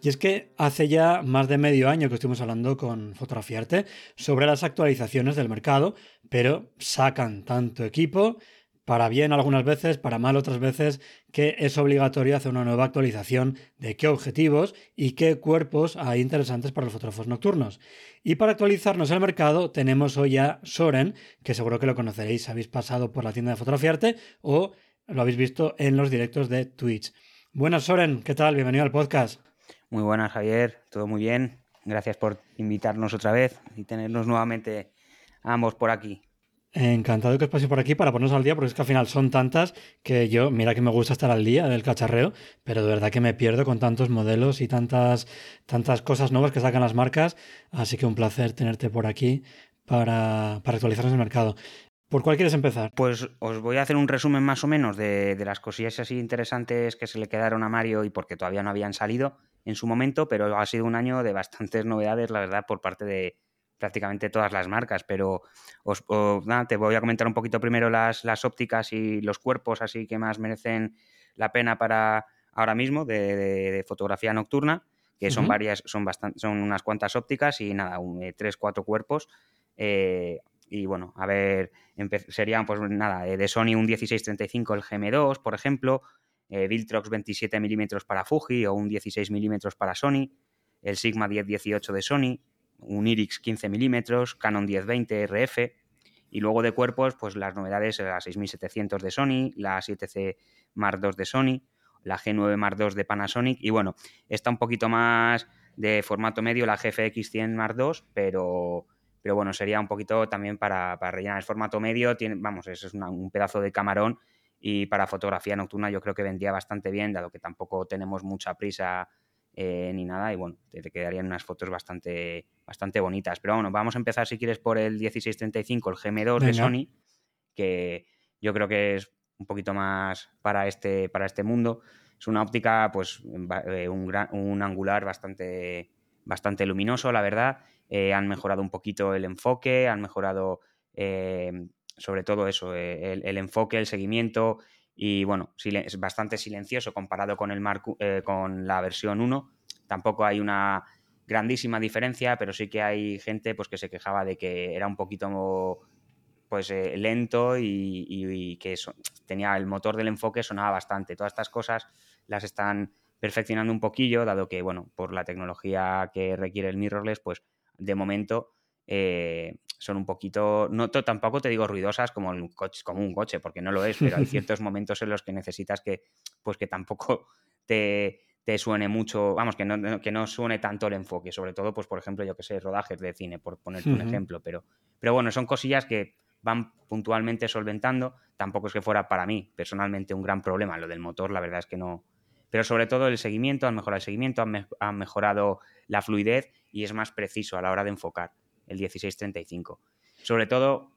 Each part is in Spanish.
Y es que hace ya más de medio año que estuvimos hablando con Fotografiarte sobre las actualizaciones del mercado, pero sacan tanto equipo, para bien algunas veces, para mal otras veces, que es obligatorio hacer una nueva actualización de qué objetivos y qué cuerpos hay interesantes para los fotógrafos nocturnos. Y para actualizarnos el mercado tenemos hoy a Soren, que seguro que lo conoceréis, habéis pasado por la tienda de Fotografiarte o lo habéis visto en los directos de Twitch. Buenas Soren, ¿qué tal? Bienvenido al podcast. Muy buenas, Javier. Todo muy bien. Gracias por invitarnos otra vez y tenernos nuevamente ambos por aquí. Encantado que os paséis por aquí para ponernos al día, porque es que al final son tantas que yo, mira que me gusta estar al día del cacharreo, pero de verdad que me pierdo con tantos modelos y tantas, tantas cosas nuevas que sacan las marcas. Así que un placer tenerte por aquí para, para actualizarnos el mercado. ¿Por cuál quieres empezar? Pues os voy a hacer un resumen más o menos de, de las cosillas así interesantes que se le quedaron a Mario y porque todavía no habían salido en su momento, pero ha sido un año de bastantes novedades, la verdad, por parte de prácticamente todas las marcas. Pero os, te voy a comentar un poquito primero las, las ópticas y los cuerpos así que más merecen la pena para ahora mismo de, fotografía nocturna, que son varias, son bastante, son unas cuantas ópticas y nada, eh, tres, cuatro cuerpos. Eh, y bueno, a ver, serían pues nada, eh, de Sony un 1635 el GM2, por ejemplo, eh, Viltrox 27 milímetros para Fuji o un 16 milímetros para Sony, el Sigma 1018 de Sony, un Irix 15 milímetros, Canon 1020 RF y luego de cuerpos pues las novedades la 6700 de Sony, la 7C Mark II de Sony, la G9 Mark II de Panasonic y bueno, está un poquito más de formato medio la GFX 100 Mark II, pero pero bueno, sería un poquito también para, rellenar el formato medio, tiene, vamos, es un pedazo de camarón y para fotografía nocturna yo creo que vendría bastante bien, dado que tampoco tenemos mucha prisa eh, ni nada y bueno, te, quedarían unas fotos bastante, bastante bonitas. Pero bueno, vamos a empezar si quieres por el 1635, el GM2 de Sony, que yo creo que es un poquito más para este, para este mundo. Es una óptica, pues eh, un, un angular bastante, bastante luminoso, la verdad. Eh, han mejorado un poquito el enfoque, han mejorado sobre todo eso, eh, el, enfoque, el seguimiento y bueno, es bastante silencioso comparado con, el eh, con la versión 1. Tampoco hay una grandísima diferencia, pero sí que hay gente pues, que se quejaba de que era un poquito pues, eh, lento y, que tenía el motor del enfoque sonaba bastante. Todas estas cosas las están perfeccionando un poquillo, dado que, bueno, por la tecnología que requiere el mirrorless, pues de momento son un poquito, no tampoco te digo ruidosas como un, coche, como un coche, porque no lo es, pero hay ciertos momentos en los que necesitas que, pues que tampoco te, te suene mucho, vamos, que no, que no suene tanto el enfoque, sobre todo, pues por ejemplo, yo que sé, rodajes de cine, por ponerte un ejemplo, pero, pero bueno, son cosillas que van puntualmente solventando, tampoco es que fuera para mí personalmente un gran problema, lo del motor, la verdad es que no, pero sobre todo el seguimiento, han mejorado el seguimiento, han mejorado la fluidez y es más preciso a la hora de enfocar el 1635. Sobre todo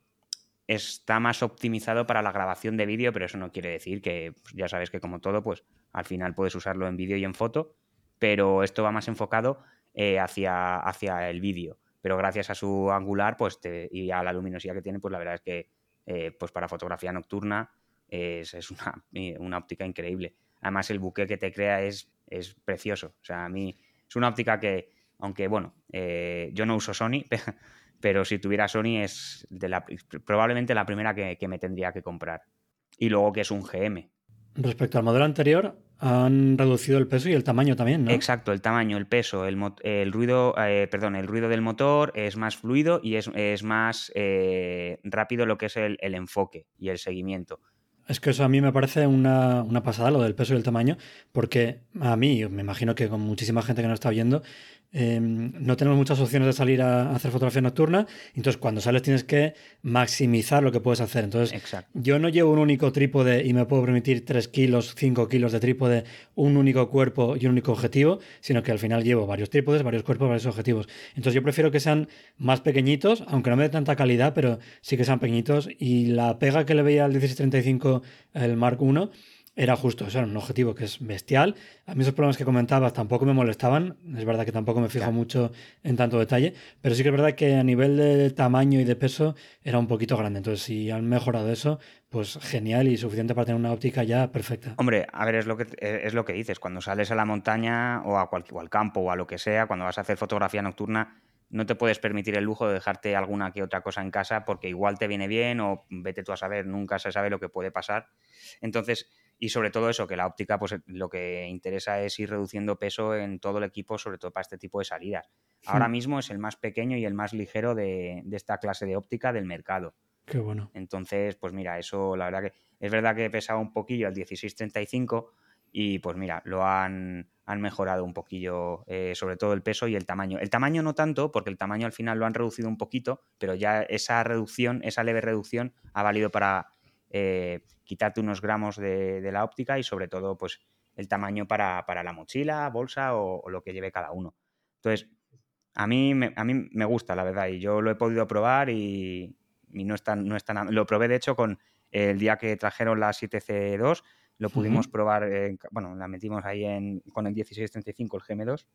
está más optimizado para la grabación de vídeo, pero eso no quiere decir que, pues, ya sabes que como todo, pues al final puedes usarlo en vídeo y en foto, pero esto va más enfocado eh, hacia, hacia el vídeo. Pero gracias a su angular pues y a la luminosidad que tiene, pues la verdad es que eh, pues para fotografía nocturna es, una, eh, una, óptica increíble. Además el buque que te crea es, es precioso. O sea, a mí es una óptica que, aunque bueno, eh, yo no uso Sony, pero si tuviera Sony es de la, probablemente la primera que, me tendría que comprar. Y luego que es un GM. Respecto al modelo anterior, han reducido el peso y el tamaño también, ¿no? Exacto, el tamaño, el peso, el, el ruido, eh, perdón, el ruido del motor es más fluido y es, más eh, rápido lo que es el, enfoque y el seguimiento. Es que eso a mí me parece una, una, pasada, lo del peso y el tamaño, porque a mí, me imagino que con muchísima gente que nos está viendo, Em, no tenemos muchas opciones de salir a, hacer fotografía nocturna, entonces cuando sales tienes que maximizar lo que puedes hacer. Entonces, yo no llevo un único trípode y me puedo permitir 3 kilos, 5 kilos de trípode, un único cuerpo y un único objetivo, sino que al final llevo varios trípodes, varios cuerpos, varios objetivos. Entonces yo prefiero que sean más pequeñitos, aunque no me dé tanta calidad, pero sí que sean pequeñitos. Y la pega que le veía al 1635 el Mark I era justo, eso era un objetivo que es bestial. A mí esos problemas que comentabas tampoco me molestaban, es verdad que tampoco me fijo mucho en tanto detalle, pero sí que es verdad que a nivel de tamaño y de peso era un poquito grande. Entonces, si han mejorado eso, pues genial y suficiente para tener una óptica ya perfecta. Hombre, a ver, es lo que, eh, es lo que dices, cuando sales a la montaña o, a cualquier, o al campo o a lo que sea, cuando vas a hacer fotografía nocturna, no te puedes permitir el lujo de dejarte alguna que otra cosa en casa porque igual te viene bien o vete tú a saber, nunca se sabe lo que puede pasar. Entonces, y sobre todo eso, que la óptica, pues lo que interesa es ir reduciendo peso en todo el equipo, sobre todo para este tipo de salidas. Ahora hmm. mismo es el más pequeño y el más ligero de, esta clase de óptica del mercado. Qué bueno. Entonces, pues mira, eso la verdad que es verdad que pesaba un poquillo el 1635 y pues mira, lo han, han mejorado un poquillo, eh, sobre todo el peso y el tamaño. El tamaño no tanto, porque el tamaño al final lo han reducido un poquito, pero ya esa reducción, esa leve reducción, ha valido para eh, quitarte unos gramos de, la óptica y sobre todo pues el tamaño para, la mochila, bolsa o, lo que lleve cada uno. Entonces, a mí, me, a mí me gusta, la verdad, y yo lo he podido probar y, no, es no es Lo probé, de hecho, con el día que trajeron la 7C2, lo pudimos probar, bueno, la metimos ahí en, con el 1635, el GM2,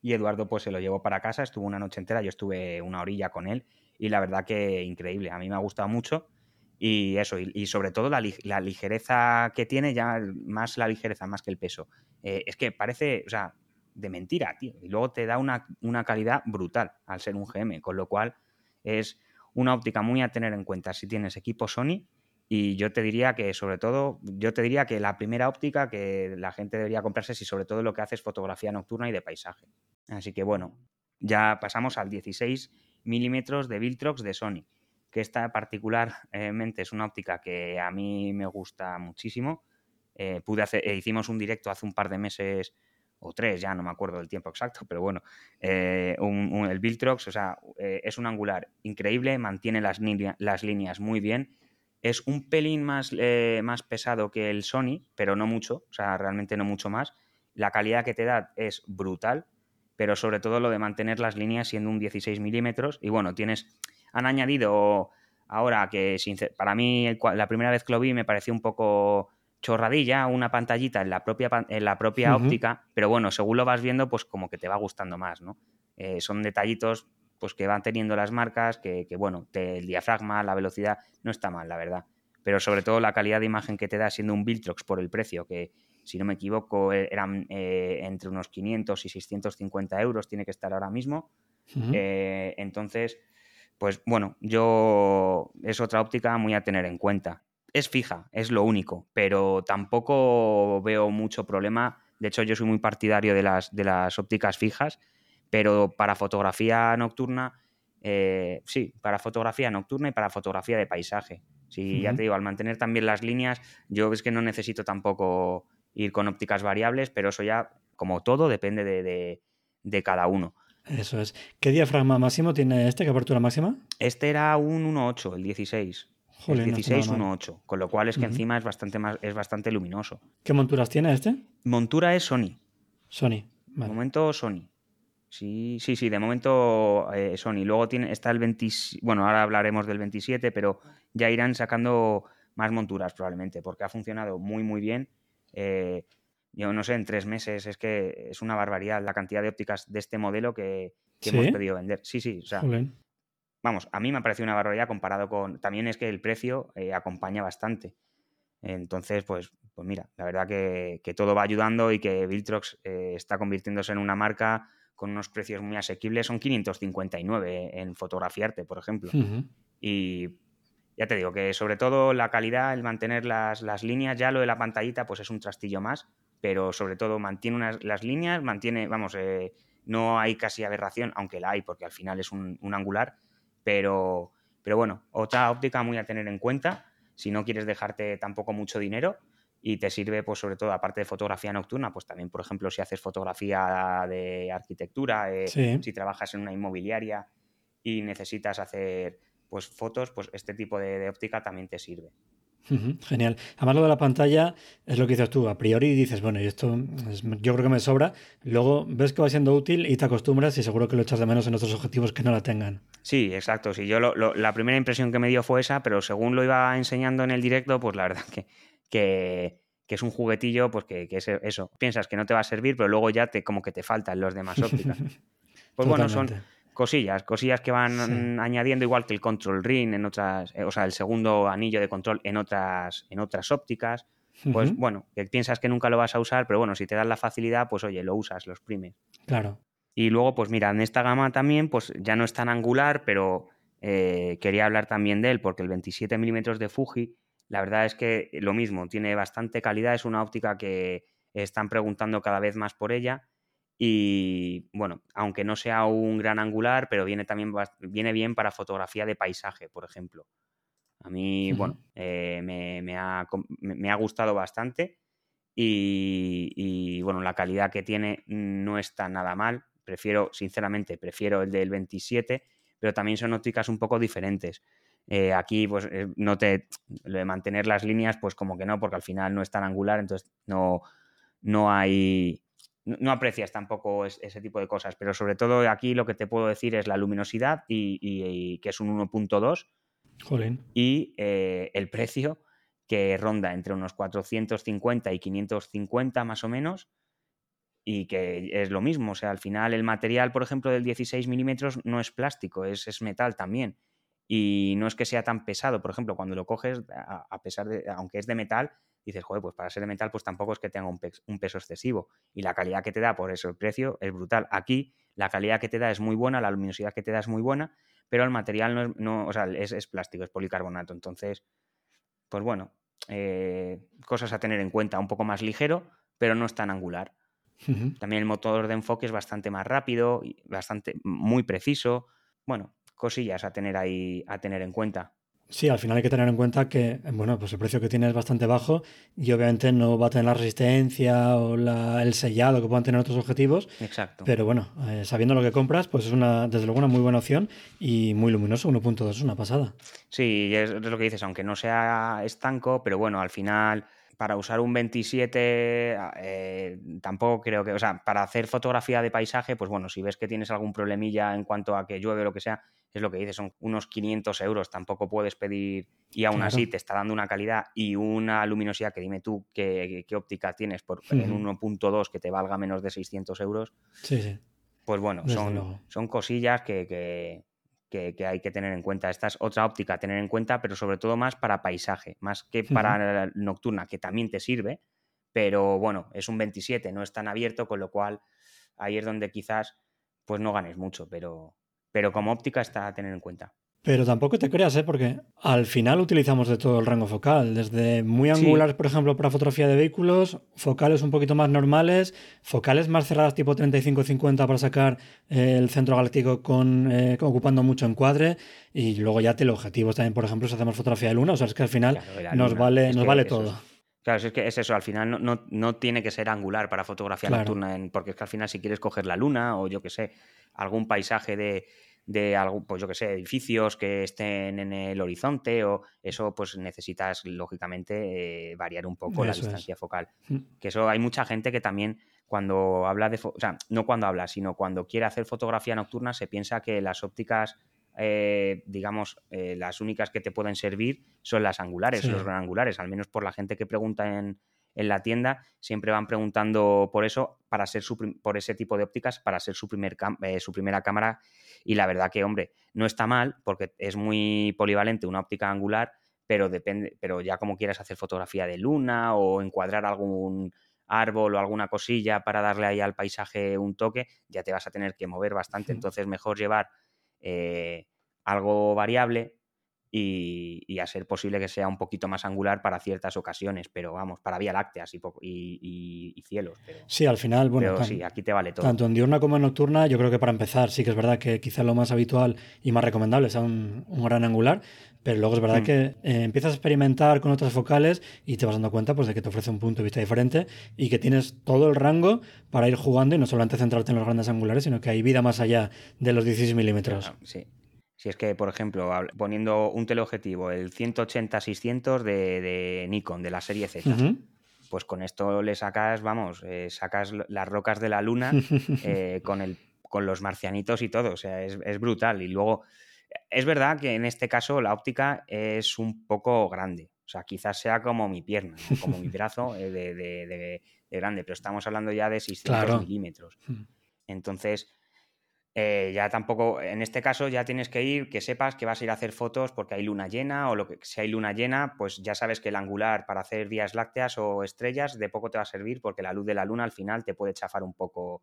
y Eduardo pues se lo llevó para casa, estuvo una noche entera, yo estuve una orilla con él, y la verdad que increíble, a mí me ha gustado mucho, y eso, y, sobre todo la, ligereza que tiene, ya más la ligereza, más que el peso. Eh, es que parece, o sea, de mentira, tío. Y luego te da una, calidad brutal al ser un GM, con lo cual es una óptica muy a tener en cuenta si tienes equipo Sony. Y yo te diría que, sobre todo, yo te diría que la primera óptica que la gente debería comprarse si sobre todo lo que hace es fotografía nocturna y de paisaje. Así que bueno, ya pasamos al 16 milímetros de Viltrox de Sony que esta particularmente es una óptica que a mí me gusta muchísimo. Eh, pude hacer, eh, hicimos un directo hace un par de meses o tres, ya no me acuerdo del tiempo exacto, pero bueno, eh, el Viltrox, o sea, es un angular increíble, mantiene las, las, líneas muy bien. Es un pelín más, más pesado que el Sony, pero no mucho, o sea, realmente no mucho más. La calidad que te da es brutal, pero sobre todo lo de mantener las líneas siendo un 16 milímetros. Y bueno, tienes han añadido ahora que para mí la primera vez que lo vi me pareció un poco chorradilla, una pantallita en la propia, en la propia óptica, pero bueno, según lo vas viendo, pues como que te va gustando más, ¿no? Eh, son detallitos pues que van teniendo las marcas, que, bueno, el diafragma, la velocidad, no está mal, la verdad. Pero sobre todo la calidad de imagen que te da siendo un Viltrox por el precio, que si no me equivoco e-, eran eh, entre unos 500 y 650 euros, tiene que estar ahora mismo. Eh, entonces, pues bueno, yo es otra óptica muy a tener en cuenta. Es fija, es lo único, pero tampoco veo mucho problema. De hecho, yo soy muy partidario de las, de las ópticas fijas, pero para fotografía nocturna, eh, sí, para fotografía nocturna y para fotografía de paisaje. Sí, ya te digo, al mantener también las líneas, yo es que no necesito tampoco ir con ópticas variables, pero eso ya, como todo, depende de cada uno. Eso es. ¿Qué diafragma máximo tiene este? ¿Qué apertura máxima? Este era un 1.8, el 16. el 16 1.8, con lo cual es que encima es bastante más es bastante luminoso. ¿Qué monturas tiene este? Montura es Sony. Sony. De momento Sony. Sí, sí, sí, de momento eh, Sony. Luego tiene, está el 20, bueno, ahora hablaremos del 27, pero ya irán sacando más monturas probablemente, porque ha funcionado muy, muy bien. Eh, yo no sé, en tres meses es que es una barbaridad la cantidad de ópticas de este modelo que, hemos pedido vender. Sí, sí, o sea, vamos, a mí me ha parecido una barbaridad comparado con, también es que el precio eh, acompaña bastante. Entonces, pues, pues mira, la verdad que, todo va ayudando y que Viltrox eh, está convirtiéndose en una marca con unos precios muy asequibles. Son 559 en fotografiarte, por ejemplo. Y ya te digo que sobre todo la calidad, el mantener las, las, líneas, ya lo de la pantallita, pues es un trastillo más, pero sobre todo mantiene las líneas, mantiene, vamos, eh, no hay casi aberración, aunque la hay, porque al final es un, angular, pero, pero bueno, otra óptica muy a tener en cuenta, si no quieres dejarte tampoco mucho dinero y te sirve, pues sobre todo, aparte de fotografía nocturna, pues también, por ejemplo, si haces fotografía de arquitectura, eh, si trabajas en una inmobiliaria y necesitas hacer pues fotos, pues este tipo de óptica también te sirve genial. Además, lo de la pantalla es lo que dices tú. A priori dices, bueno, y esto yo creo que me sobra. Luego ves que va siendo útil y te acostumbras y seguro que lo echas de menos en otros objetivos que no la tengan. Sí, exacto. Sí, yo la primera impresión que me dio fue esa, pero según lo iba enseñando en el directo, pues la verdad que, que, es un juguetillo, pues que, es eso. Piensas que no te va a servir, pero luego ya te como que te faltan los demás ópticas. Pues bueno, son cosillas, cosillas que van añadiendo igual que el control ring en otras, eh, o sea, el segundo anillo de control en otras, en otras ópticas. Pues bueno, que piensas que nunca lo vas a usar, pero bueno, si te dan la facilidad, pues oye, lo usas, lo exprimes. Claro. Y luego, pues mira, en esta gama también, pues ya no es tan angular, pero eh, quería hablar también de él, porque el 27 milímetros de Fuji, la verdad es que lo mismo, tiene bastante calidad, es una óptica que están preguntando cada vez más por ella y bueno, aunque no sea un gran angular, pero viene también viene bien para fotografía de paisaje, por ejemplo. A mí, bueno, eh, me, ha, gustado bastante y, bueno, la calidad que tiene no está nada mal. Prefiero, sinceramente, prefiero el del 27, pero también son ópticas un poco diferentes. Eh, aquí, pues, eh, no te. Lo de mantener las líneas, pues como que no, porque al final no es tan angular, entonces no, no hay no aprecias tampoco ese tipo de cosas, pero sobre todo aquí lo que te puedo decir es la luminosidad y, que es un 1.2 y eh, el precio que ronda entre unos 450 y 550 más o menos y que es lo mismo, o sea, al final el material, por ejemplo, del 16 milímetros no es plástico, es, es metal también. Y no es que sea tan pesado, por ejemplo, cuando lo coges, a pesar de, aunque es de metal, dices, joder, pues para ser de metal, pues tampoco es que tenga un, peso excesivo. Y la calidad que te da por eso el precio es brutal. Aquí la calidad que te da es muy buena, la luminosidad que te da es muy buena, pero el material no es, no, o sea, es, plástico, es policarbonato. Entonces, pues bueno, eh, cosas a tener en cuenta, un poco más ligero, pero no es tan angular. También el motor de enfoque es bastante más rápido, bastante muy preciso. Bueno, cosillas a tener ahí a tener en cuenta. Sí, al final hay que tener en cuenta que, bueno, pues el precio que tiene es bastante bajo y obviamente no va a tener la resistencia o el sellado que puedan tener otros objetivos. Exacto. Pero bueno, eh, sabiendo lo que compras, pues es una, desde luego una muy buena opción y muy luminoso, 1.2 es una pasada. Sí, es lo que dices, aunque no sea estanco, pero bueno, al final para usar un 27 eh, tampoco creo que, o sea, para hacer fotografía de paisaje, pues bueno, si ves que tienes algún problemilla en cuanto a que llueve o lo que sea, es lo que dices, son unos 500 euros, tampoco puedes pedir y aún así te está dando una calidad y una luminosidad que dime tú qué, óptica tienes por, en 1.2 que te valga menos de 600 euros. Sí, sí. Pues bueno, son, son cosillas que, que, hay que tener en cuenta. Esta es otra óptica a tener en cuenta, pero sobre todo más para paisaje, más que para nocturna, que también te sirve, pero bueno, es un 27, no es tan abierto, con lo cual ahí es donde quizás pues no ganes mucho, pero, pero como óptica está a tener en cuenta. Pero tampoco te creas, ¿eh? porque al final utilizamos de todo el rango focal, desde muy angulares, por ejemplo, para fotografía de vehículos, focales un poquito más normales, focales más cerradas tipo 35-50 para sacar eh, el centro galáctico con, eh, ocupando mucho encuadre. Y luego ya teleobjetivos también, por ejemplo, si hacemos fotografía de luna, o sea, es que al final nos vale, nos vale todo. Claro, es que es eso, al final no, no, tiene que ser angular para fotografía nocturna, porque es que al final si quieres coger la luna o yo qué sé, algún paisaje de de algo, pues yo que sé, edificios que estén en el horizonte o eso pues necesitas lógicamente eh, variar un poco la distancia focal. Mm. Que eso hay mucha gente que también cuando habla de, o sea, no cuando habla, sino cuando quiere hacer fotografía nocturna se piensa que las ópticas eh, digamos, eh, las únicas que te pueden servir son las angulares, los gran angulares, al menos por la gente que pregunta en, en la tienda siempre van preguntando por eso, para ser su, por ese tipo de ópticas, para ser su, primer eh, su primera cámara. Y la verdad que, hombre, no está mal porque es muy polivalente una óptica angular, pero depende, pero ya como quieras hacer fotografía de luna o encuadrar algún árbol o alguna cosilla para darle ahí al paisaje un toque, ya te vas a tener que mover bastante. Entonces, mejor llevar eh, algo variable y, a ser posible que sea un poquito más angular para ciertas ocasiones, pero vamos, para Vía Lácteas y, y, cielos. sí, al final, bueno, sí, aquí te vale todo. Tanto en diurna como en nocturna, yo creo que para empezar sí que es verdad que quizá lo más habitual y más recomendable sea un, gran angular, pero luego es verdad mm. que eh, empiezas a experimentar con otras focales y te vas dando cuenta pues, de que te ofrece un punto de vista diferente y que tienes todo el rango para ir jugando y no solamente centrarte en los grandes angulares, sino que hay vida más allá de los 16 milímetros. Sí, si es que, por ejemplo, poniendo un teleobjetivo, el 180-600 de, Nikon, de la serie Z, pues con esto le sacas, vamos, eh, sacas las rocas de la luna eh, con, el, con los marcianitos y todo. O sea, es, brutal. Y luego, es verdad que en este caso la óptica es un poco grande. O sea, quizás sea como mi pierna, como mi brazo eh, de, grande, pero estamos hablando ya de 600 milímetros. Hmm. Entonces, eh, ya tampoco, en este caso ya tienes que ir, que sepas que vas a ir a hacer fotos porque hay luna llena o lo que si hay luna llena, pues ya sabes que el angular para hacer vías lácteas o estrellas de poco te va a servir porque la luz de la luna al final te puede chafar un poco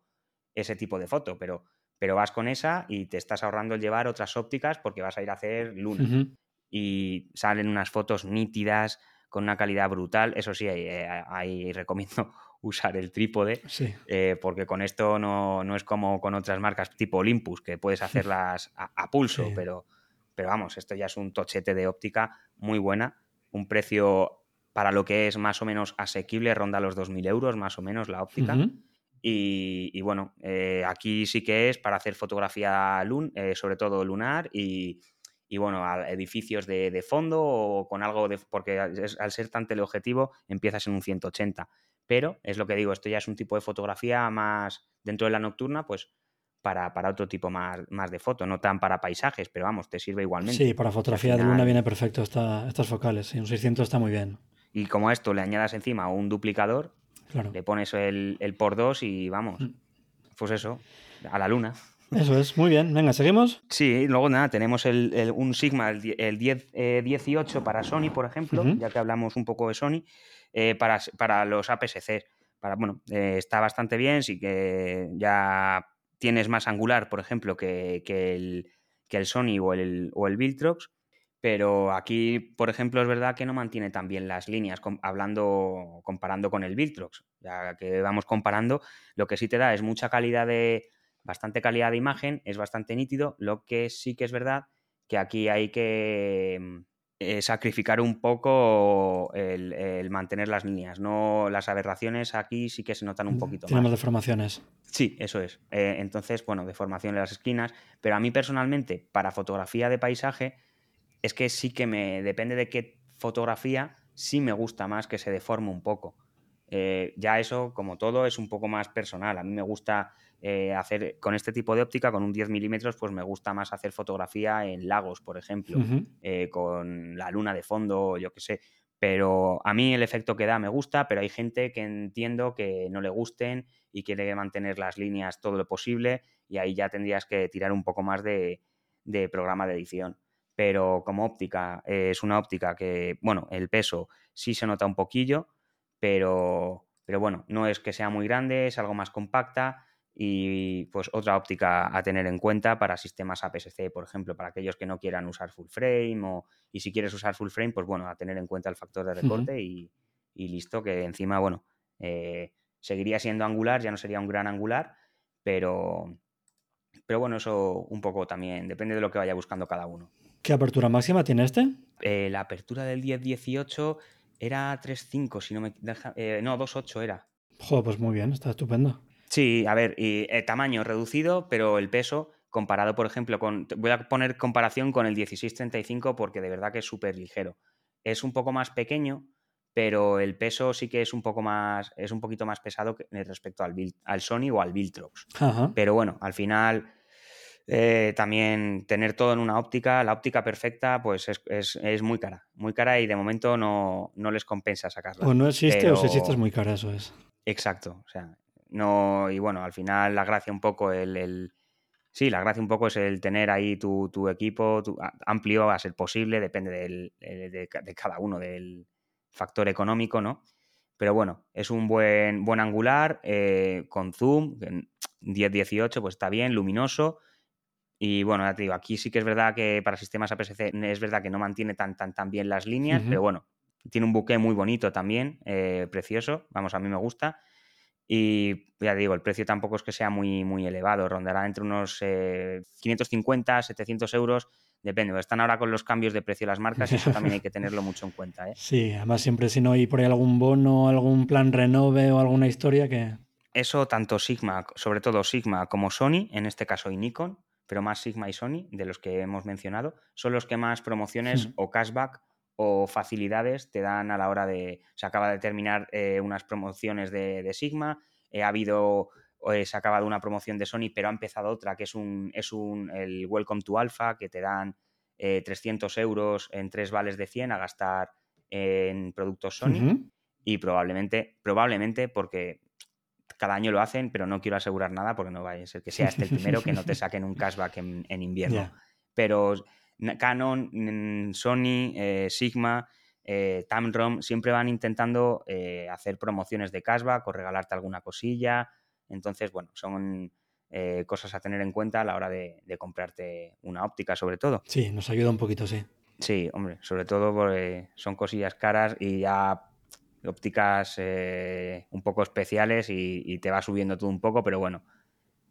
ese tipo de foto, pero, pero vas con esa y te estás ahorrando el llevar otras ópticas porque vas a ir a hacer luna. Y salen unas fotos nítidas, con una calidad brutal. Eso sí, eh, ahí recomiendo usar el trípode, eh, porque con esto no, es como con otras marcas tipo Olympus, que puedes hacerlas a, pulso, pero, pero vamos, esto ya es un tochete de óptica muy buena, un precio para lo que es más o menos asequible, ronda los 2.000 euros más o menos la óptica. y, bueno, eh, aquí sí que es para hacer fotografía lun, eh, sobre todo lunar y, y bueno, a edificios de, fondo o con algo de... porque al ser tan teleobjetivo empiezas en un 180. Pero es lo que digo, esto ya es un tipo de fotografía más dentro de la nocturna, pues para, para otro tipo más, más de foto, no tan para paisajes, pero vamos, te sirve igualmente. Sí, para fotografía de luna viene perfecto esta, estas focales, y un 600 está muy bien. Y como esto le añadas encima un duplicador, le pones el, el por dos y vamos, mm. pues eso, a la luna. Eso es, muy bien. Venga, ¿seguimos? Sí, luego nada, tenemos el, un Sigma, el, el 10, 18 eh, para Sony, por ejemplo, ya que hablamos un poco de Sony, eh, para, para, los APS-C. Para, bueno, eh, está bastante bien, sí que ya tienes más angular, por ejemplo, que, el, que el, Sony o el, o el Viltrox, pero aquí, por ejemplo, es verdad que no mantiene tan bien las líneas, hablando, comparando con el Viltrox. Ya que vamos comparando, lo que sí te da es mucha calidad de, bastante calidad de imagen, es bastante nítido, lo que sí que es verdad que aquí hay que mm, eh, sacrificar un poco el, mantener las líneas. No, las aberraciones aquí sí que se notan un poquito Tenemos deformaciones. Sí, eso es. Eh, entonces, bueno, deformación en las esquinas. Pero a mí personalmente, para fotografía de paisaje, es que sí que me. Depende de qué fotografía, sí me gusta más que se deforme un poco. Eh, ya eso, como todo, es un poco más personal. A mí me gusta eh, hacer con este tipo de óptica, con un 10 milímetros, pues me gusta más hacer fotografía en lagos, por ejemplo, eh, con la luna de fondo, yo qué sé. Pero a mí el efecto que da me gusta, pero hay gente que entiendo que no le gusten y quiere mantener las líneas todo lo posible y ahí ya tendrías que tirar un poco más de, de programa de edición. Pero como óptica, es una óptica que, bueno, el peso sí se nota un poquillo, pero, pero bueno, no es que sea muy grande, es algo más compacta y pues otra óptica a tener en cuenta para sistemas APS-C, por ejemplo, para aquellos que no quieran usar full frame o, y si quieres usar full frame, pues bueno, a tener en cuenta el factor de recorte y, listo, que encima, bueno, eh, seguiría siendo angular, ya no sería un gran angular, pero, pero bueno, eso un poco también depende de lo que vaya buscando cada uno. ¿Qué apertura máxima tiene este? Eh, la apertura del 10-18 era 3.5, si no me deja. Eh, no, 2.8 era. Joder, pues muy bien, está estupendo. Sí, a ver, y, eh, tamaño reducido, pero el peso comparado, por ejemplo, con. Voy a poner comparación con el 1635 porque de verdad que es súper ligero. Es un poco más pequeño, pero el peso sí que es un poco más. es un poquito más pesado respecto al, al Sony o al Viltrox. Pero bueno, al final eh, también tener todo en una óptica, la óptica perfecta, pues es, muy cara, muy cara y de momento no, les compensa sacarla. O no existe o si existe es muy cara, eso es. Exacto, o sea, no, y bueno, al final la gracia un poco, el, sí, la gracia un poco es el tener ahí tu, equipo amplio a ser posible, depende de, cada uno, del factor económico, ¿no? Pero bueno, es un buen, buen angular, eh, con zoom, 10-18, pues está bien, luminoso, Y bueno, ya te digo, aquí sí que es verdad que para sistemas APS-C es verdad que no mantiene tan, tan, tan bien las líneas, pero bueno, tiene un buque muy bonito también, eh, precioso, vamos, a mí me gusta. Y ya digo, el precio tampoco es que sea muy, muy elevado, rondará entre unos 550, 700 euros, depende. Están ahora con los cambios de precio de las marcas y eso también hay que tenerlo mucho en cuenta. ¿eh? Sí, además siempre si no hay por ahí algún bono, algún plan renove o alguna historia que... Eso tanto Sigma, sobre todo Sigma como Sony, en este caso y Nikon, pero más Sigma y Sony, de los que hemos mencionado, son los que más promociones hmm. o cashback o facilidades te dan a la hora de... Se acaba de terminar eh, unas promociones de, Sigma, eh, ha habido... se ha acabado una promoción de Sony, pero ha empezado otra que es un, es un el Welcome to Alpha, que te dan 300 eh, euros en tres vales de 100 a gastar en productos Sony. Y probablemente, probablemente porque cada año lo hacen, pero no quiero asegurar nada porque no vaya a ser que sea este el primero que no te saquen un cashback en, invierno. Pero Canon, Sony, eh, Sigma, eh, Tamron siempre van intentando eh, hacer promociones de cashback o regalarte alguna cosilla. Entonces, bueno, son cosas a tener en cuenta a la hora de, comprarte una óptica, sobre todo. Sí, nos ayuda un poquito, sí. Sí, hombre, sobre todo porque son cosillas caras y ya ópticas un poco especiales y, te va subiendo todo un poco, pero bueno,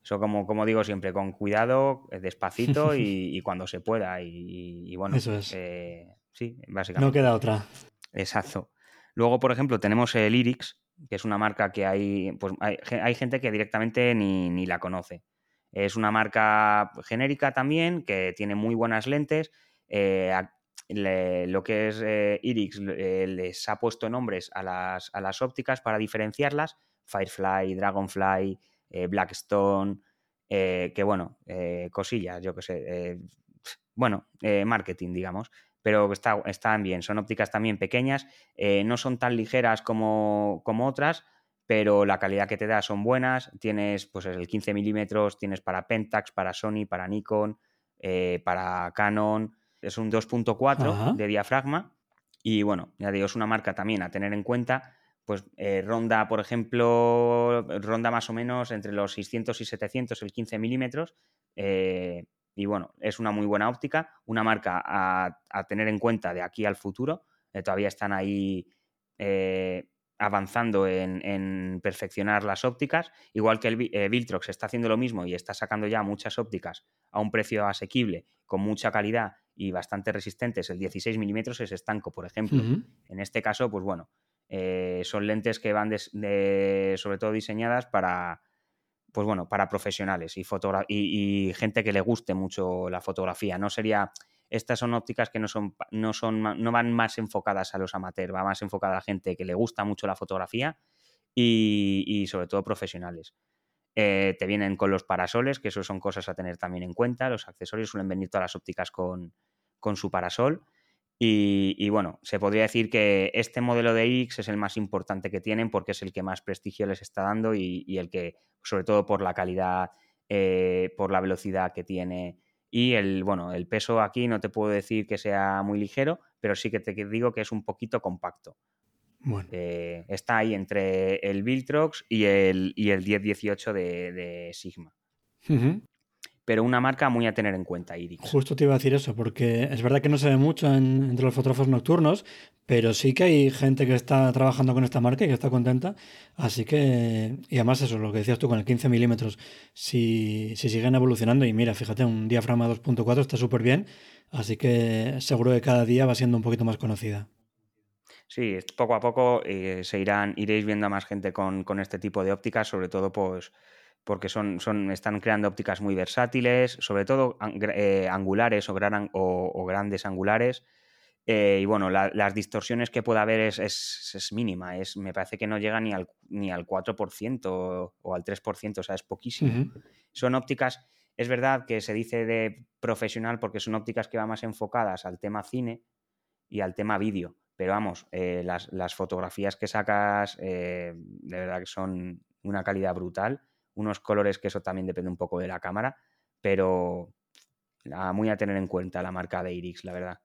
eso, como, como digo siempre, con cuidado, eh, despacito y, cuando se pueda. Y, bueno, Eso es. Eh, sí, básicamente. No queda otra. Exacto. Luego, por ejemplo, tenemos el Irix, que es una marca que hay, pues hay, hay gente que directamente ni, la conoce. Es una marca genérica también, que tiene muy buenas lentes. Eh, lo que es Irix les ha puesto nombres a las, a las ópticas para diferenciarlas. Firefly, Dragonfly, eh, Blackstone, eh, que bueno, eh, cosillas, yo que sé, bueno, marketing, digamos, pero está, están bien, son ópticas también pequeñas, no son tan ligeras como, como, otras, pero la calidad que te da son buenas, tienes pues el 15 milímetros, tienes para Pentax, para Sony, para Nikon, para Canon, es un 2.4 de diafragma y bueno, ya digo, es una marca también a tener en cuenta pues eh, ronda, por ejemplo, ronda más o menos entre los 600 y 700 el 15 milímetros. Eh, y bueno, es una muy buena óptica, una marca a, tener en cuenta de aquí al futuro. Eh, todavía están ahí avanzando en, perfeccionar las ópticas, igual que el Viltrox está haciendo lo mismo y está sacando ya muchas ópticas a un precio asequible, con mucha calidad y bastante resistentes. El 16 milímetros es estanco, por ejemplo. En este caso, pues bueno, eh, son lentes que van sobre todo diseñadas para, pues bueno, para profesionales y, y, gente que le guste mucho la fotografía. No sería, estas son ópticas que no son, no son, no van más enfocadas a los amateurs, va más enfocada a gente que le gusta mucho la fotografía y, sobre todo profesionales. Eh, te vienen con los parasoles, que eso son cosas a tener también en cuenta. Los accesorios suelen venir todas las ópticas con, con su parasol. Y, bueno, se podría decir que este modelo de X es el más importante que tienen porque es el que más prestigio les está dando y, el que, sobre todo por la calidad, eh, por la velocidad que tiene y el, bueno, el peso aquí no te puedo decir que sea muy ligero, pero sí que te digo que es un poquito compacto. Eh, está ahí entre el Viltrox y el, y el 1018 de, de Sigma pero una marca muy a tener en cuenta, Irix. Justo te iba a decir eso, porque es verdad que no se ve mucho entre los fotógrafos nocturnos, pero sí que hay gente que está trabajando con esta marca y que está contenta. Así que, y además eso, lo que decías tú con el 15 milímetros, si, si siguen evolucionando, y mira, fíjate, un diafragma 2.4 está súper bien, así que seguro que cada día va siendo un poquito más conocida. Sí, poco a poco eh, se irán, iréis viendo a más gente con, con este tipo de ópticas, sobre todo pues porque son, son, están creando ópticas muy versátiles, sobre todo eh, angulares o, gran, o, grandes angulares. Eh, y bueno, las distorsiones que pueda haber es, es, mínima, es, me parece que no llega ni al, ni al 4% o, al 3%, o sea, es poquísimo. Son ópticas, es verdad que se dice de profesional porque son ópticas que van más enfocadas al tema cine y al tema vídeo, pero vamos, eh, las, las, fotografías que sacas de verdad que son una calidad brutal unos colores que eso también depende un poco de la cámara, pero muy a tener en cuenta la marca de Irix, la verdad.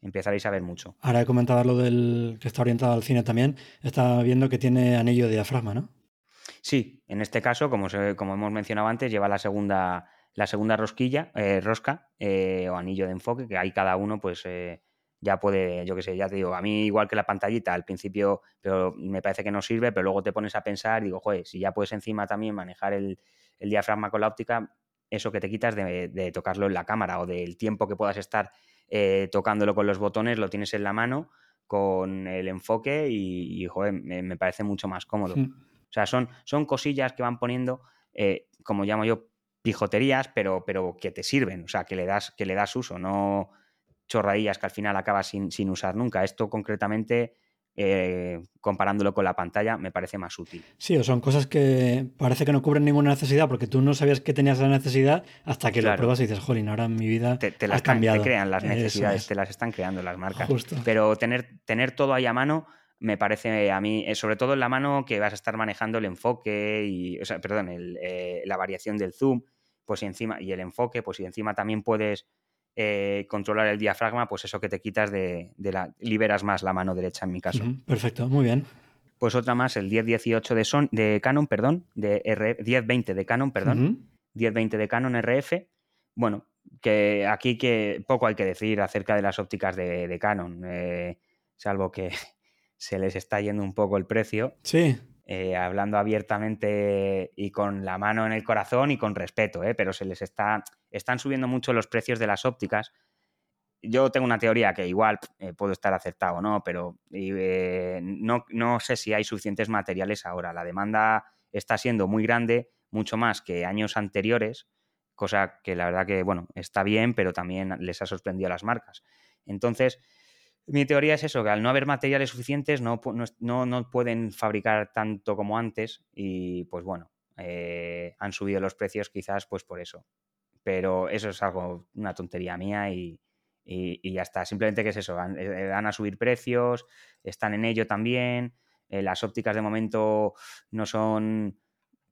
Empezaréis a ver mucho. Ahora he comentado lo del que está orientado al cine también. Está viendo que tiene anillo de diafragma, ¿no? Sí, en este caso, como, como hemos mencionado antes, lleva la segunda, la segunda rosquilla, eh, rosca o anillo de enfoque, que ahí cada uno pues ya puede, yo qué sé, ya te digo, a mí igual que la pantallita al principio, pero me parece que no sirve, pero luego te pones a pensar, digo, joder, si ya puedes encima también manejar el, diafragma con la óptica, eso que te quitas de, tocarlo en la cámara o del tiempo que puedas estar eh, tocándolo con los botones, lo tienes en la mano con el enfoque y, joder, me, parece mucho más cómodo. O sea, son, son cosillas que van poniendo, eh, como llamo yo, pijoterías, pero, pero que te sirven, o sea, que le das, que le das uso, no chorradillas que al final acabas sin, sin usar nunca. Esto concretamente, eh, comparándolo con la pantalla, me parece más útil. Sí, o son cosas que parece que no cubren ninguna necesidad porque tú no sabías que tenías la necesidad hasta que lo pruebas y dices, jolín, ahora mi vida te, las ha cambiado. Te crean las necesidades, te las están creando las marcas. Pero tener, tener todo ahí a mano me parece a mí, eh, sobre todo en la mano que vas a estar manejando el enfoque y, o sea, perdón, eh, la variación del zoom, pues encima, y el enfoque, pues y encima también puedes eh, controlar el diafragma, pues eso que te quitas de, la. liberas más la mano derecha en mi caso. perfecto, muy bien. Pues otra más, el 1018 de, son, de Canon, perdón, de R, 1020 de Canon, perdón, 1020 de Canon RF. Bueno, que aquí que poco hay que decir acerca de las ópticas de, Canon, eh, salvo que se les está yendo un poco el precio. Sí. Eh, hablando abiertamente y con la mano en el corazón y con respeto, ¿eh? pero se les está, están subiendo mucho los precios de las ópticas. Yo tengo una teoría que igual eh, puedo estar acertado, ¿no? Pero no, no sé si hay suficientes materiales ahora. La demanda está siendo muy grande, mucho más que años anteriores, cosa que la verdad que, bueno, está bien, pero también les ha sorprendido a las marcas. Entonces, mi teoría es eso, que al no haber materiales suficientes no, no, pueden fabricar tanto como antes y pues bueno, eh, han subido los precios quizás pues por eso. Pero eso es algo, una tontería mía y, ya está. Simplemente que es eso, van, eh, a subir precios, están en ello también. Eh, las ópticas de momento no son,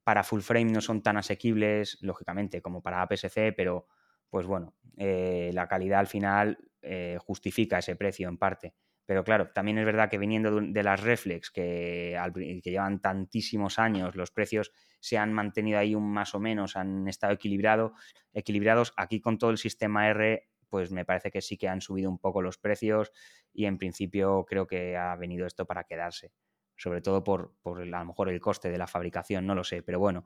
para full frame no son tan asequibles, lógicamente, como para APS-C, pero pues bueno, la calidad al final eh, justifica ese precio en parte. Pero claro, también es verdad que viniendo de, las reflex, que, llevan tantísimos años, los precios se han mantenido ahí un más o menos, han estado equilibrado, equilibrados. Aquí con todo el sistema R, pues me parece que sí que han subido un poco los precios y en principio creo que ha venido esto para quedarse. Sobre todo por, por a lo mejor el coste de la fabricación, no lo sé. Pero bueno,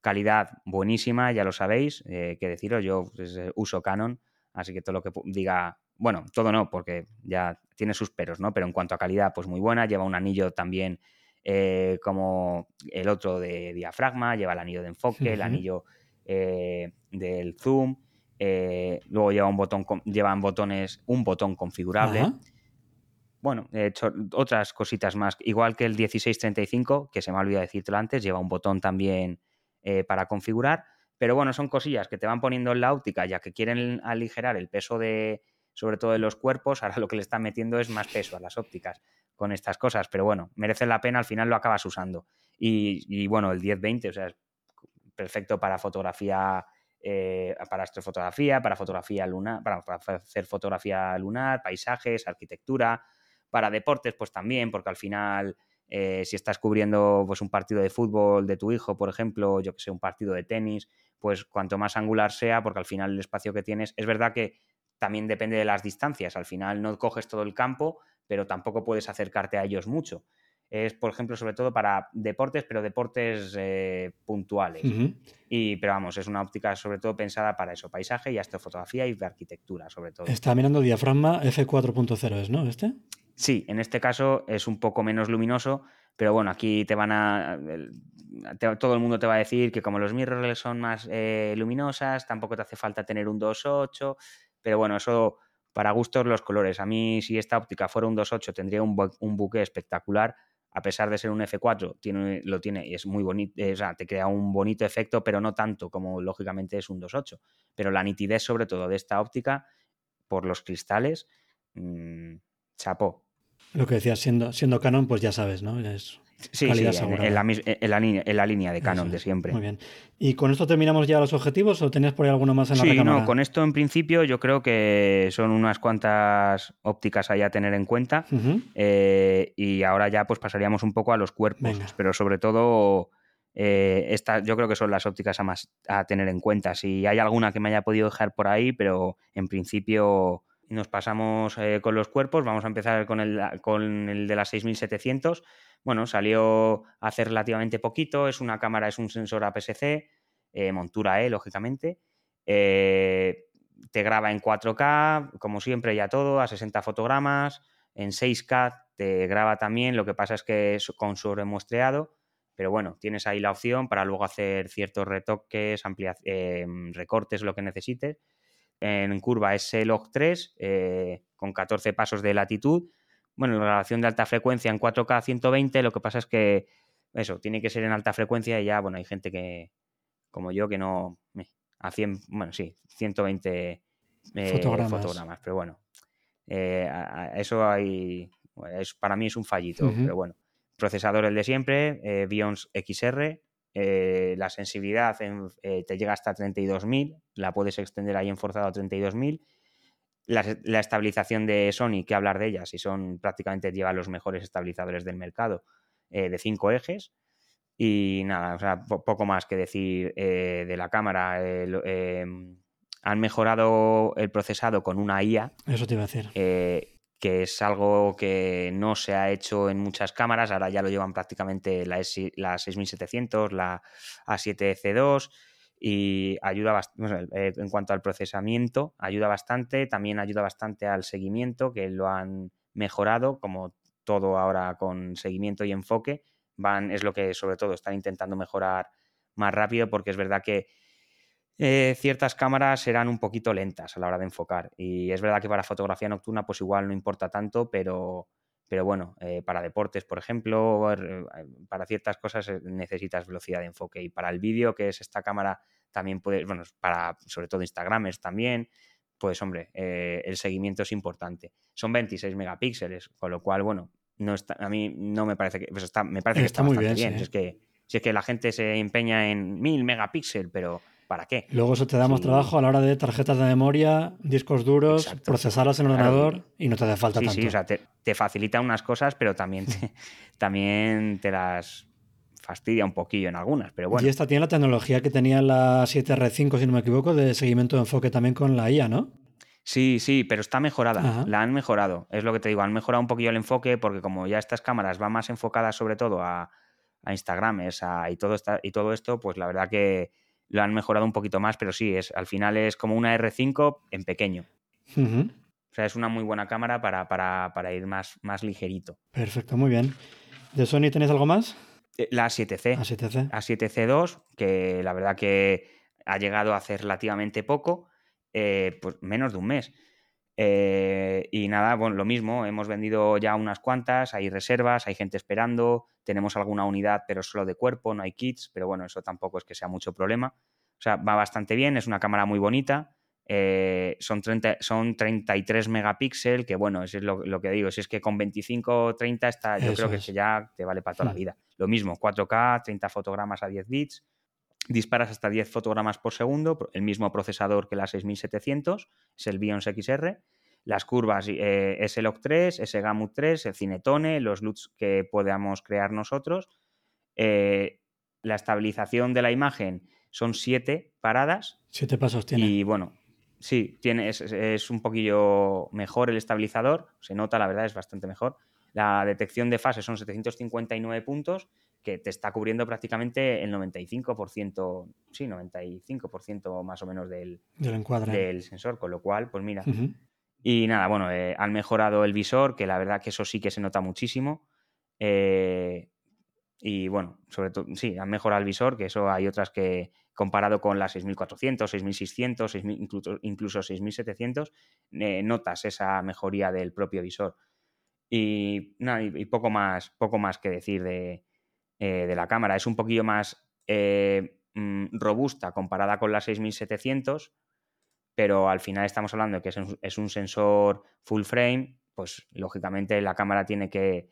calidad buenísima, ya lo sabéis, eh, que deciros, yo pues, eh, uso Canon, así que todo lo que diga bueno, todo no, porque ya tiene sus peros, ¿no? Pero en cuanto a calidad, pues muy buena. Lleva un anillo también eh, como el otro de diafragma, lleva el anillo de enfoque, el anillo eh, del zoom. Eh, luego lleva un botón, llevan botones, un botón configurable. Bueno, he hecho otras cositas más. Igual que el 1635, que se me ha olvidado decírtelo antes, lleva un botón también para configurar. Pero bueno, son cosillas que te van poniendo en la óptica, ya que quieren aligerar el peso de, sobre todo en los cuerpos, ahora lo que le están metiendo es más peso a las ópticas con estas cosas, pero bueno, merece la pena, al final lo acabas usando. Y, bueno, el 10-20, o sea, es perfecto para fotografía, eh, para astrofotografía, para fotografía lunar, para, hacer fotografía lunar, paisajes, arquitectura, para deportes, pues también, porque al final, eh, si estás cubriendo pues, un partido de fútbol de tu hijo, por ejemplo, yo que sé, un partido de tenis, pues cuanto más angular sea, porque al final el espacio que tienes, es verdad que también depende de las distancias. Al final no coges todo el campo, pero tampoco puedes acercarte a ellos mucho. Es, por ejemplo, sobre todo para deportes, pero deportes eh, puntuales. y, pero vamos, es una óptica sobre todo pensada para eso, paisaje y astrofotografía y arquitectura, sobre todo. Está mirando diafragma F4.0, ¿es, no? ¿Este? Sí, en este caso es un poco menos luminoso, pero bueno, aquí te van a. todo el mundo te va a decir que como los mirrorless son más eh, luminosas, tampoco te hace falta tener un 2.8, pero bueno, eso para gustos los colores. A mí, si esta óptica fuera un 2.8, tendría un, un buque espectacular. A pesar de ser un F4, tiene, lo tiene y es muy bonito, eh, o sea, te crea un bonito efecto, pero no tanto como lógicamente es un 2.8. Pero la nitidez, sobre todo, de esta óptica, por los cristales, mmm, chapó. Lo que decías, siendo, siendo Canon, pues ya sabes, ¿no? Es Sí, sí en, la, línea, de Canon de siempre. Muy bien. ¿Y con esto terminamos ya los objetivos o tenías por ahí alguno más en la Sí, no, con esto en principio yo creo que son unas cuantas ópticas ahí a tener en cuenta. Eh, y ahora ya pues pasaríamos un poco a los cuerpos, pero sobre todo esta, yo creo que son las ópticas a, más, a tener en cuenta. Si hay alguna que me haya podido dejar por ahí, pero en principio nos pasamos con los cuerpos. Vamos a empezar con el, con el de las 6700. Bueno, salió hace relativamente poquito. Es una cámara, es un sensor APS-C, montura E, lógicamente. Eh, te graba en 4K, como siempre, ya todo, a 60 fotogramas. En 6K te graba también, lo que pasa es que es con sobremuestreado, pero bueno, tienes ahí la opción para luego hacer ciertos retoques, eh, recortes, lo que necesites. En curva es log 3 eh, con 14 pasos de latitud. Bueno, la grabación de alta frecuencia en 4K 120, lo que pasa es que eso, tiene que ser en alta frecuencia y ya, bueno, hay gente que, como yo, que no, a 100, bueno, sí, 120 eh, fotogramas. Pero bueno, eh, eso hay, para mí es un fallito, pero bueno. Procesador el de siempre, eh, Bions XR, la sensibilidad te llega hasta 32.000, la puedes extender ahí en forzado a 32.000. La, la, estabilización de Sony, que hablar de ella, si son prácticamente lleva los mejores estabilizadores del mercado, de cinco ejes. Y nada, o sea, poco más que decir eh, de la cámara. Em, han mejorado el procesado con una IA. Eso te iba a decir. Que es algo que no se ha hecho en muchas cámaras. Ahora ya lo llevan prácticamente la, la 6700, la A7C2 y ayuda bastante, eh, en cuanto al procesamiento, ayuda bastante, también ayuda bastante al seguimiento, que lo han mejorado, como todo ahora con seguimiento y enfoque, van, es lo que sobre todo están intentando mejorar más rápido porque es verdad que eh, ciertas cámaras serán un poquito lentas a la hora de enfocar y es verdad que para fotografía nocturna pues igual no importa tanto, pero, pero bueno, eh, para deportes, por ejemplo, eh, para ciertas cosas necesitas velocidad de enfoque y para el vídeo, que es esta cámara, también puede, bueno, para sobre todo Instagramers también, pues hombre, el seguimiento es importante. Son 26 megapíxeles, con lo cual, bueno, no está, a mí no me parece que. Pues está, me parece que está, muy bien. Si, es que, si es que la gente se empeña en mil megapíxeles, pero ¿para qué? Luego eso te da más trabajo a la hora de tarjetas de memoria, discos duros, procesarlas en el ordenador y no te hace falta tanto. Sí, o sea, te, facilita unas cosas, pero también te, también te las fastidia un poquillo en algunas, pero bueno. Y esta tiene la tecnología que tenía la 7R5, si no me equivoco, de seguimiento de enfoque también con la IA, ¿no? Sí, sí, pero está mejorada. La han mejorado. Es lo que te digo, han mejorado un poquillo el enfoque porque como ya estas cámaras van más enfocadas sobre todo a, a Instagrams y, todo y todo esto, pues la verdad que lo han mejorado un poquito más, pero sí, es, al final es como una R5 en pequeño. O sea, es una muy buena cámara para, para, para, ir más, más ligerito. Perfecto, muy bien. ¿De Sony tenéis algo más? Eh, la A7C. A7C. A7C2, que la verdad que ha llegado a hacer relativamente poco eh, pues menos de un mes. Eh, y nada, bueno, lo mismo, hemos vendido ya unas cuantas, hay reservas, hay gente esperando, tenemos alguna unidad, pero solo de cuerpo, no hay kits, pero bueno, eso tampoco es que sea mucho problema. O sea, va bastante bien, es una cámara muy bonita, eh, son, 30, son 33 megapíxeles, que bueno, eso es lo, que digo, si es que con 25 o 30 está, yo creo que ya te vale para toda la hmm. vida. Lo mismo, 4K, 30 fotogramas a 10 bits, disparas hasta 10 fotogramas por segundo, el mismo procesador que la 6700, es el Bions XR. Las curvas eh, es el 3 ese Gamut 3, el Cinetone, los LUTs que podamos crear nosotros. Eh, la estabilización de la imagen son 7 paradas. 7 pasos tiene. Y bueno, sí, tiene, es, es, un poquillo mejor el estabilizador, se nota, la verdad, es bastante mejor. La detección de fase son 759 puntos que te está cubriendo prácticamente el 95%, sí, 95% más o menos del, del, del, sensor, con lo cual, pues mira. Y nada, bueno, eh, han mejorado el visor, que la verdad que eso sí que se nota muchísimo. Eh, y bueno, sobre todo, sí, han mejorado el visor, que eso hay otras que, comparado con las 6400, 6600, incluso, incluso 6700, eh, notas esa mejoría del propio visor. Y, nada, y, poco, más, poco más que decir de, de la cámara. Es un poquillo más mm, robusta comparada con la 6700, pero al final estamos hablando de que es un, sensor full frame, pues lógicamente la cámara tiene que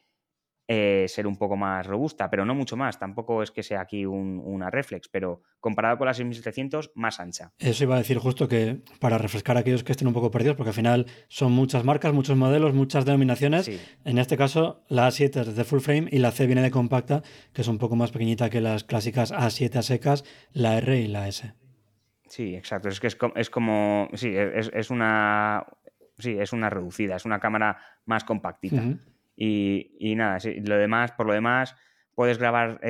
eh, ser un poco más robusta, pero no mucho más. Tampoco es que sea aquí una reflex, pero comparado con la 6700, más ancha. Eso iba a decir justo que para refrescar a aquellos que estén un poco perdidos, porque al final son muchas marcas, muchos modelos, muchas denominaciones. En este caso, la A7 es de full frame y la C viene de compacta, que es un poco más pequeñita que las clásicas A7 a secas, la R y la S. Sí, exacto. Es que es, como. Sí, es, una. Sí, es una reducida, es una cámara más compactita. Y, nada, lo demás, por lo demás, puedes grabar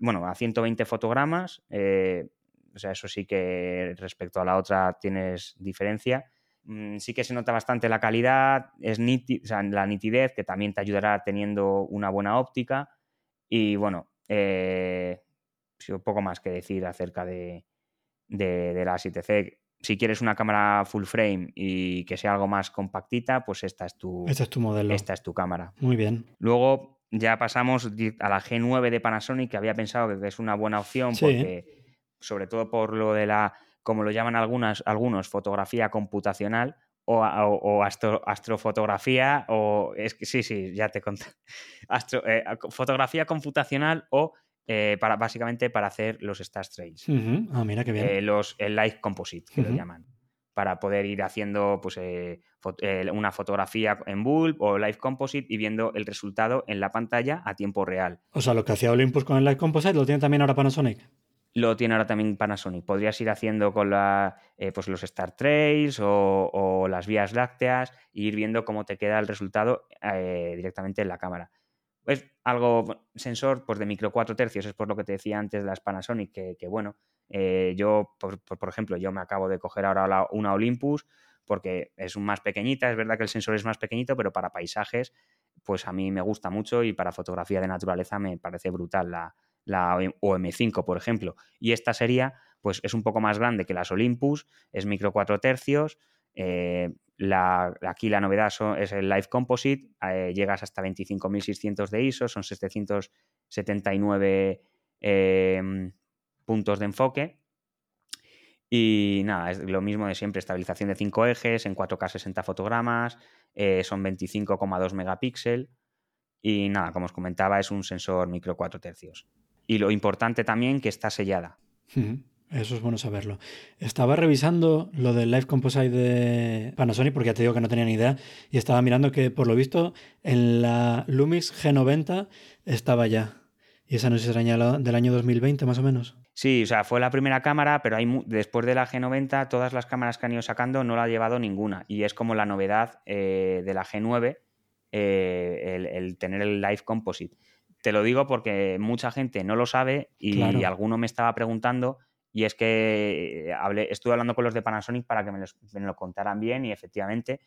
bueno, a 120 fotogramas. Eh, o sea, eso sí que respecto a la otra tienes diferencia. Mm, sí que se nota bastante la calidad, es la nitidez, que también te ayudará teniendo una buena óptica. Y bueno, eh, un poco más que decir acerca de, de, la 7C si quieres una cámara full frame y que sea algo más compactita, pues esta es tu, este es tu modelo. Esta es tu cámara. Muy bien. Luego ya pasamos a la G9 de Panasonic, que había pensado que es una buena opción porque, sobre todo por lo de la, como lo llaman algunas, algunos, fotografía computacional o, astrofotografía o es que sí, sí, ya te conté. Astro, eh, fotografía computacional o eh, para, básicamente para hacer los Star Trails. Ah, mira qué bien. Eh, los, el Live Composite, que lo llaman. Para poder ir haciendo pues, eh, una fotografía en Bulb o Live Composite y viendo el resultado en la pantalla a tiempo real. O sea, lo que hacía Olympus con el Live Composite lo tiene también ahora Panasonic. Lo tiene ahora también Panasonic. Podrías ir haciendo con la, pues los Star Trails o, las vías lácteas e ir viendo cómo te queda el resultado directamente en la cámara es algo sensor pues de micro 4 tercios, es por lo que te decía antes de las Panasonic, que, bueno, eh, yo, por, por, ejemplo, yo me acabo de coger ahora una Olympus porque es más pequeñita, es verdad que el sensor es más pequeñito, pero para paisajes, pues a mí me gusta mucho y para fotografía de naturaleza me parece brutal la, la OM5, por ejemplo. Y esta sería, pues es un poco más grande que las Olympus, es micro 4 tercios, eh, aquí la novedad es el Live Composite, eh, llegas hasta 25.600 de ISO, son 779 em, puntos de enfoque. Y nada, es lo mismo de siempre, estabilización de 5 ejes en 4K 60 fotogramas, eh, son 25,2 megapíxeles y nada, como os comentaba, es un sensor micro 4 tercios. Y lo importante también que está sellada. Eso es bueno saberlo. Estaba revisando lo del Live Composite de Panasonic porque ya te digo que no tenía ni idea y estaba mirando que por lo visto en la Lumix G90 estaba ya. Y esa no sé si será del año 2020 más o menos. Sí, o sea, fue la primera cámara, pero hay, después de la G90 todas las cámaras que han ido sacando no la ha llevado ninguna. Y es como la novedad eh, de la G9 eh, el, tener el Live Composite. Te lo digo porque mucha gente no lo sabe y alguno me estaba preguntando y es que eh, hablé, estuve hablando con los de Panasonic para que me, lo contaran bien y efectivamente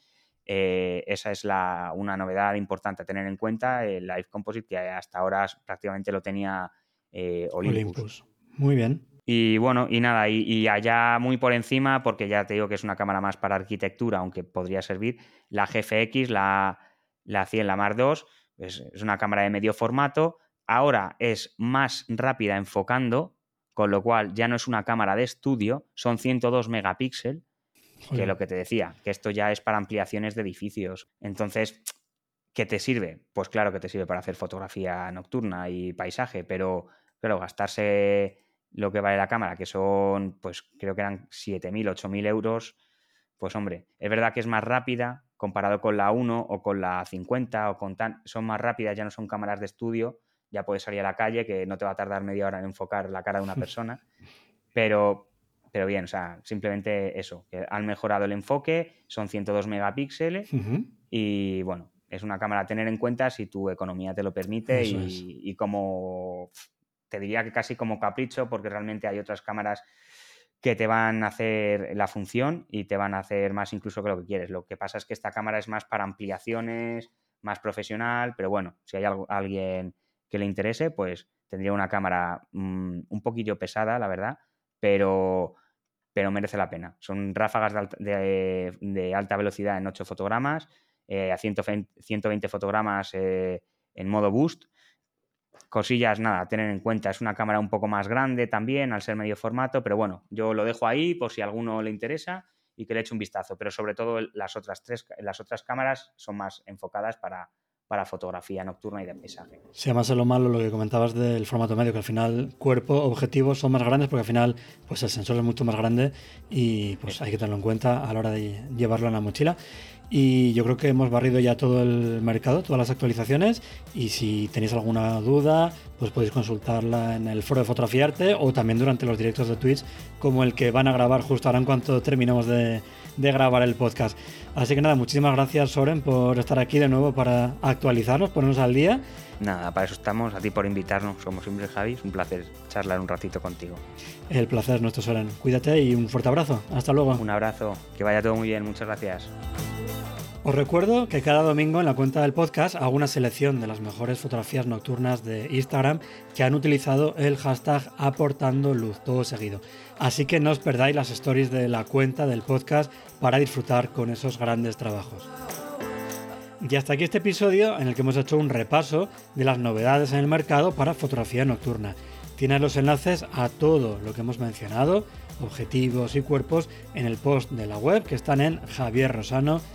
eh, esa es la, una novedad importante a tener en cuenta, el Live Composite, que hasta ahora prácticamente lo tenía eh, Olympus. Muy bien. Y bueno, y nada, y, allá muy por encima, porque ya te digo que es una cámara más para arquitectura, aunque podría servir, la GFX, la, la 100, la Mar 2, es, es una cámara de medio formato. Ahora es más rápida enfocando, con lo cual ya no es una cámara de estudio, son 102 megapíxeles, que lo que te decía, que esto ya es para ampliaciones de edificios. Entonces, ¿qué te sirve? Pues claro que te sirve para hacer fotografía nocturna y paisaje, pero claro, gastarse lo que vale la cámara, que son, pues creo que eran 7.000, 8.000 euros, pues hombre, es verdad que es más rápida comparado con la 1 o con la 50 o con tan, son más rápidas, ya no son cámaras de estudio, ya puedes salir a la calle, que no te va a tardar media hora en enfocar la cara de una persona, pero, pero bien, o sea, simplemente eso, que han mejorado el enfoque, son 102 megapíxeles y bueno, es una cámara a tener en cuenta si tu economía te lo permite y, como te diría que casi como capricho, porque realmente hay otras cámaras que te van a hacer la función y te van a hacer más incluso que lo que quieres. Lo que pasa es que esta cámara es más para ampliaciones, más profesional, pero bueno, si hay alguien que le interese, pues tendría una cámara mm, un poquillo pesada, la verdad, pero, pero merece la pena. Son ráfagas de, alta velocidad en 8 fotogramas, eh, a 120, fotogramas eh, en modo boost. Cosillas, nada, tener en cuenta, es una cámara un poco más grande también al ser medio formato, pero bueno, yo lo dejo ahí por si a alguno le interesa y que le eche un vistazo, pero sobre todo las otras tres, las otras cámaras son más enfocadas para, para fotografía nocturna y de paisaje. Sí, además es lo malo lo que comentabas del formato medio, que al final cuerpo, objetivos son más grandes porque al final pues el sensor es mucho más grande y pues hay que tenerlo en cuenta a la hora de llevarlo en la mochila. Y yo creo que hemos barrido ya todo el mercado, todas las actualizaciones. Y si tenéis alguna duda, pues podéis consultarla en el foro de Fotografiarte o también durante los directos de Twitch, como el que van a grabar justo ahora en cuanto terminemos de, de grabar el podcast. Así que nada, muchísimas gracias Soren por estar aquí de nuevo para actualizarnos, ponernos al día. Nada, para eso estamos, a ti por invitarnos, somos siempre Javi, es un placer charlar un ratito contigo. El placer es nuestro Soren, cuídate y un fuerte abrazo, hasta luego. Un abrazo, que vaya todo muy bien, muchas gracias. Os recuerdo que cada domingo en la cuenta del podcast hago una selección de las mejores fotografías nocturnas de Instagram que han utilizado el hashtag aportando luz, todo seguido. Así que no os perdáis las stories de la cuenta del podcast para disfrutar con esos grandes trabajos. Y hasta aquí este episodio en el que hemos hecho un repaso de las novedades en el mercado para fotografía nocturna. Tienes los enlaces a todo lo que hemos mencionado, objetivos y cuerpos, en el post de la web que están en javierrosano.com